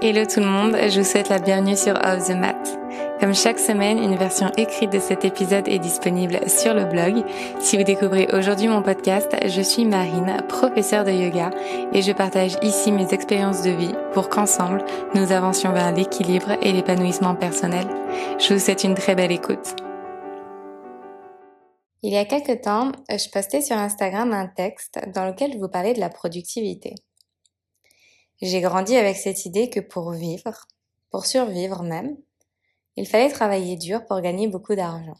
Hello tout le monde, je vous souhaite la bienvenue sur Off the Mat. Comme chaque semaine, une version écrite de cet épisode est disponible sur le blog. Si vous découvrez aujourd'hui mon podcast, je suis Marine, professeure de yoga, et je partage ici mes expériences de vie pour qu'ensemble, nous avancions vers l'équilibre et l'épanouissement personnel. Je vous souhaite une très belle écoute. Il y a quelques temps, je postais sur Instagram un texte dans lequel je vous parlais de la productivité. J'ai grandi avec cette idée que pour vivre, pour survivre même, il fallait travailler dur pour gagner beaucoup d'argent.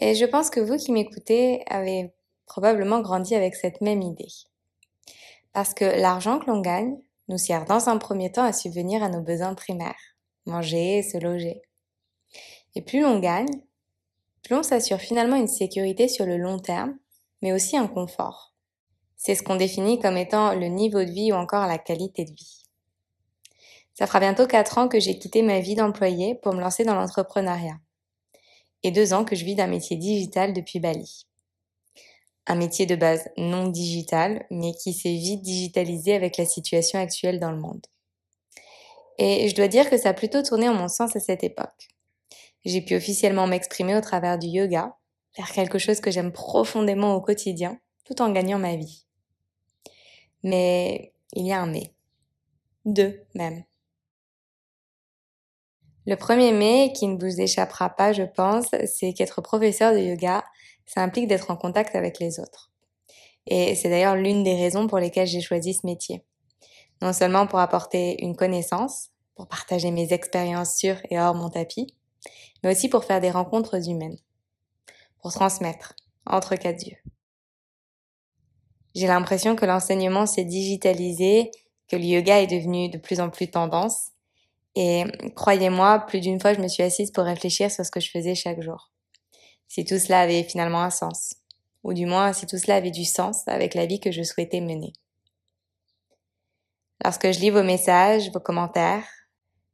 Et je pense que vous qui m'écoutez avez probablement grandi avec cette même idée. Parce que l'argent que l'on gagne nous sert dans un premier temps à subvenir à nos besoins primaires, manger, se loger. Et plus l'on gagne, plus on s'assure finalement une sécurité sur le long terme, mais aussi un confort. C'est ce qu'on définit comme étant le niveau de vie ou encore la qualité de vie. Ça fera bientôt quatre ans que j'ai quitté ma vie d'employé pour me lancer dans l'entrepreneuriat. Et deux ans que je vis d'un métier digital depuis Bali. Un métier de base non digital, mais qui s'est vite digitalisé avec la situation actuelle dans le monde. Et je dois dire que ça a plutôt tourné en mon sens à cette époque. J'ai pu officiellement m'exprimer au travers du yoga, faire quelque chose que j'aime profondément au quotidien, tout en gagnant ma vie. Mais il y a un mais. Deux même. Le premier mais qui ne vous échappera pas, je pense, c'est qu'être professeur de yoga, ça implique d'être en contact avec les autres. Et c'est d'ailleurs l'une des raisons pour lesquelles j'ai choisi ce métier. Non seulement pour apporter une connaissance, pour partager mes expériences sur et hors mon tapis, mais aussi pour faire des rencontres humaines, pour transmettre entre quatre yeux. J'ai l'impression que l'enseignement s'est digitalisé, que le yoga est devenu de plus en plus tendance. Et croyez-moi, plus d'une fois, je me suis assise pour réfléchir sur ce que je faisais chaque jour. Si tout cela avait finalement un sens. Ou du moins, si tout cela avait du sens avec la vie que je souhaitais mener. Lorsque je lis vos messages, vos commentaires,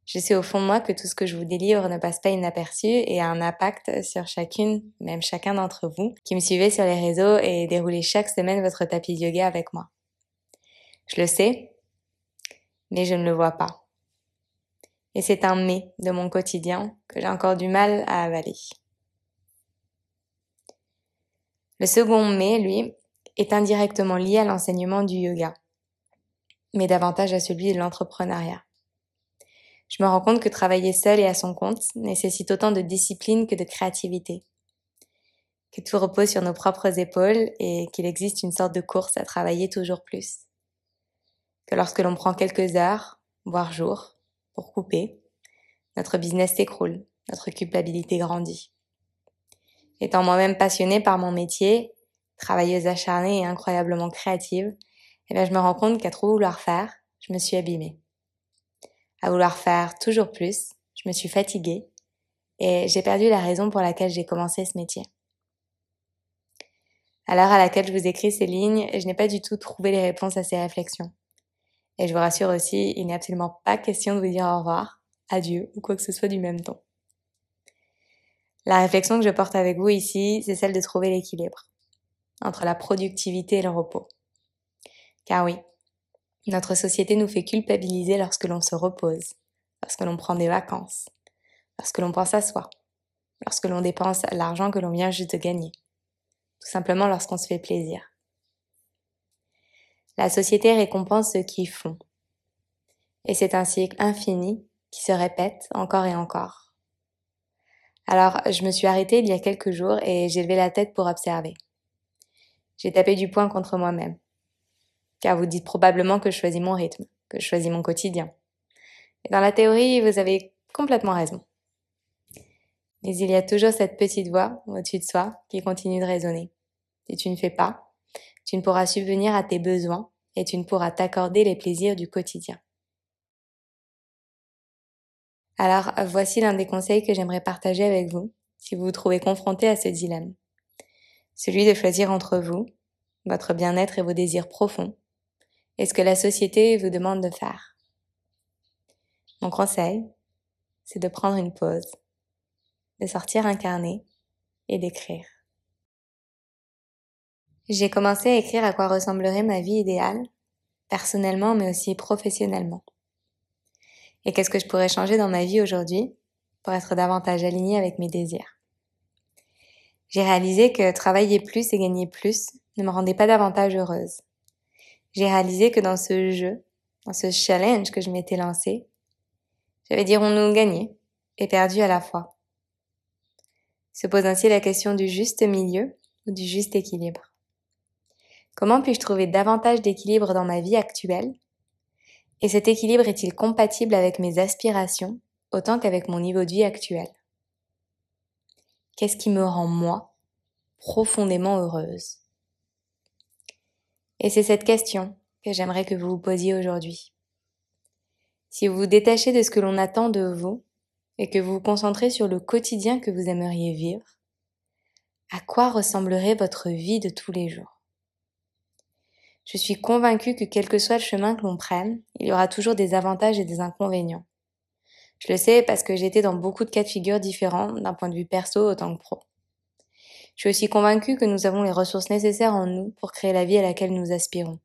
je sais au fond de moi que tout ce que je vous délivre ne passe pas inaperçu et a un impact sur chacune, même chacun d'entre vous, qui me suivez sur les réseaux et déroulez chaque semaine votre tapis de yoga avec moi. Je le sais, mais je ne le vois pas. Et c'est un mais de mon quotidien que j'ai encore du mal à avaler. Le second mais, lui, est indirectement lié à l'enseignement du yoga, mais davantage à celui de l'entrepreneuriat je me rends compte que travailler seul et à son compte nécessite autant de discipline que de créativité. Que tout repose sur nos propres épaules et qu'il existe une sorte de course à travailler toujours plus. Que lorsque l'on prend quelques heures, voire jours, pour couper, notre business s'écroule, notre culpabilité grandit. Étant moi-même passionnée par mon métier, travailleuse acharnée et incroyablement créative, eh bien, je me rends compte qu'à trop vouloir faire, je me suis abîmée à vouloir faire toujours plus, je me suis fatiguée et j'ai perdu la raison pour laquelle j'ai commencé ce métier. À l'heure à laquelle je vous écris ces lignes, je n'ai pas du tout trouvé les réponses à ces réflexions. Et je vous rassure aussi, il n'est absolument pas question de vous dire au revoir, adieu ou quoi que ce soit du même ton. La réflexion que je porte avec vous ici, c'est celle de trouver l'équilibre entre la productivité et le repos. Car oui, notre société nous fait culpabiliser lorsque l'on se repose, lorsque l'on prend des vacances, lorsque l'on pense à soi, lorsque l'on dépense l'argent que l'on vient juste de gagner, tout simplement lorsqu'on se fait plaisir. La société récompense ceux qui font. Et c'est un cycle infini qui se répète encore et encore. Alors, je me suis arrêtée il y a quelques jours et j'ai levé la tête pour observer. J'ai tapé du poing contre moi-même car vous dites probablement que je choisis mon rythme, que je choisis mon quotidien. Et dans la théorie, vous avez complètement raison. Mais il y a toujours cette petite voix au-dessus de soi qui continue de résonner. Si tu ne fais pas, tu ne pourras subvenir à tes besoins et tu ne pourras t'accorder les plaisirs du quotidien. Alors, voici l'un des conseils que j'aimerais partager avec vous si vous vous trouvez confronté à ce dilemme. Celui de choisir entre vous, votre bien-être et vos désirs profonds, et ce que la société vous demande de faire. Mon conseil, c'est de prendre une pause, de sortir un et d'écrire. J'ai commencé à écrire à quoi ressemblerait ma vie idéale, personnellement mais aussi professionnellement. Et qu'est-ce que je pourrais changer dans ma vie aujourd'hui pour être davantage alignée avec mes désirs? J'ai réalisé que travailler plus et gagner plus ne me rendait pas davantage heureuse. J'ai réalisé que dans ce jeu, dans ce challenge que je m'étais lancé, j'avais dirons-nous gagné et perdu à la fois. Se pose ainsi la question du juste milieu ou du juste équilibre. Comment puis-je trouver davantage d'équilibre dans ma vie actuelle? Et cet équilibre est-il compatible avec mes aspirations autant qu'avec mon niveau de vie actuel? Qu'est-ce qui me rend moi profondément heureuse? Et c'est cette question que j'aimerais que vous vous posiez aujourd'hui. Si vous vous détachez de ce que l'on attend de vous et que vous vous concentrez sur le quotidien que vous aimeriez vivre, à quoi ressemblerait votre vie de tous les jours? Je suis convaincue que quel que soit le chemin que l'on prenne, il y aura toujours des avantages et des inconvénients. Je le sais parce que été dans beaucoup de cas de figure différents d'un point de vue perso autant que pro. Je suis aussi convaincue que nous avons les ressources nécessaires en nous pour créer la vie à laquelle nous aspirons.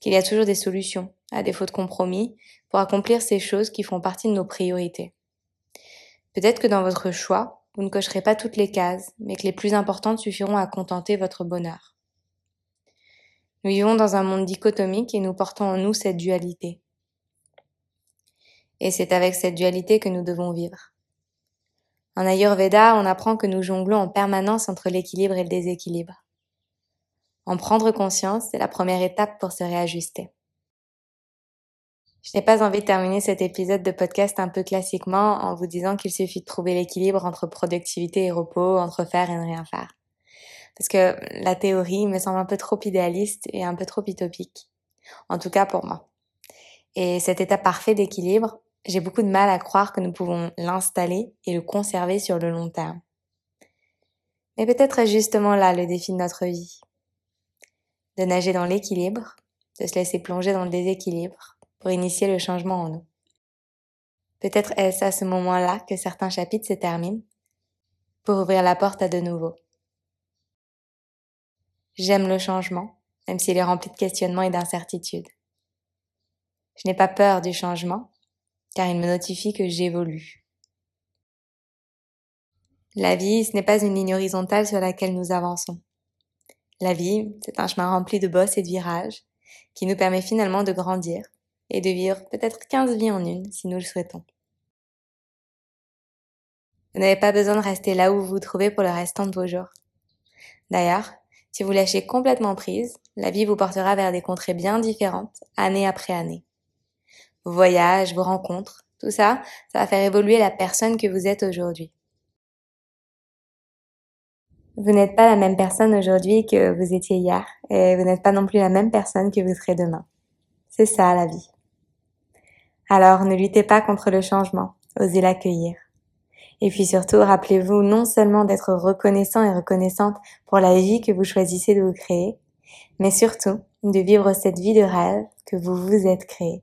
Qu'il y a toujours des solutions, à défaut de compromis, pour accomplir ces choses qui font partie de nos priorités. Peut-être que dans votre choix, vous ne cocherez pas toutes les cases, mais que les plus importantes suffiront à contenter votre bonheur. Nous vivons dans un monde dichotomique et nous portons en nous cette dualité. Et c'est avec cette dualité que nous devons vivre. En Ayurveda, on apprend que nous jonglons en permanence entre l'équilibre et le déséquilibre. En prendre conscience, c'est la première étape pour se réajuster. Je n'ai pas envie de terminer cet épisode de podcast un peu classiquement en vous disant qu'il suffit de trouver l'équilibre entre productivité et repos, entre faire et ne rien faire parce que la théorie me semble un peu trop idéaliste et un peu trop utopique. En tout cas pour moi. Et cet état parfait d'équilibre, j'ai beaucoup de mal à croire que nous pouvons l'installer et le conserver sur le long terme. Mais peut-être est justement là le défi de notre vie. De nager dans l'équilibre, de se laisser plonger dans le déséquilibre pour initier le changement en nous. Peut-être est-ce à ce moment-là que certains chapitres se terminent pour ouvrir la porte à de nouveaux. J'aime le changement, même s'il est rempli de questionnements et d'incertitudes. Je n'ai pas peur du changement, car il me notifie que j'évolue. La vie, ce n'est pas une ligne horizontale sur laquelle nous avançons. La vie, c'est un chemin rempli de bosses et de virages, qui nous permet finalement de grandir et de vivre peut-être 15 vies en une, si nous le souhaitons. Vous n'avez pas besoin de rester là où vous vous trouvez pour le restant de vos jours. D'ailleurs, si vous lâchez complètement prise, la vie vous portera vers des contrées bien différentes, année après année. Vos voyages, vos rencontres, tout ça, ça va faire évoluer la personne que vous êtes aujourd'hui. Vous n'êtes pas la même personne aujourd'hui que vous étiez hier, et vous n'êtes pas non plus la même personne que vous serez demain. C'est ça la vie. Alors ne luttez pas contre le changement, osez l'accueillir. Et puis surtout, rappelez-vous non seulement d'être reconnaissant et reconnaissante pour la vie que vous choisissez de vous créer, mais surtout de vivre cette vie de rêve que vous vous êtes créée.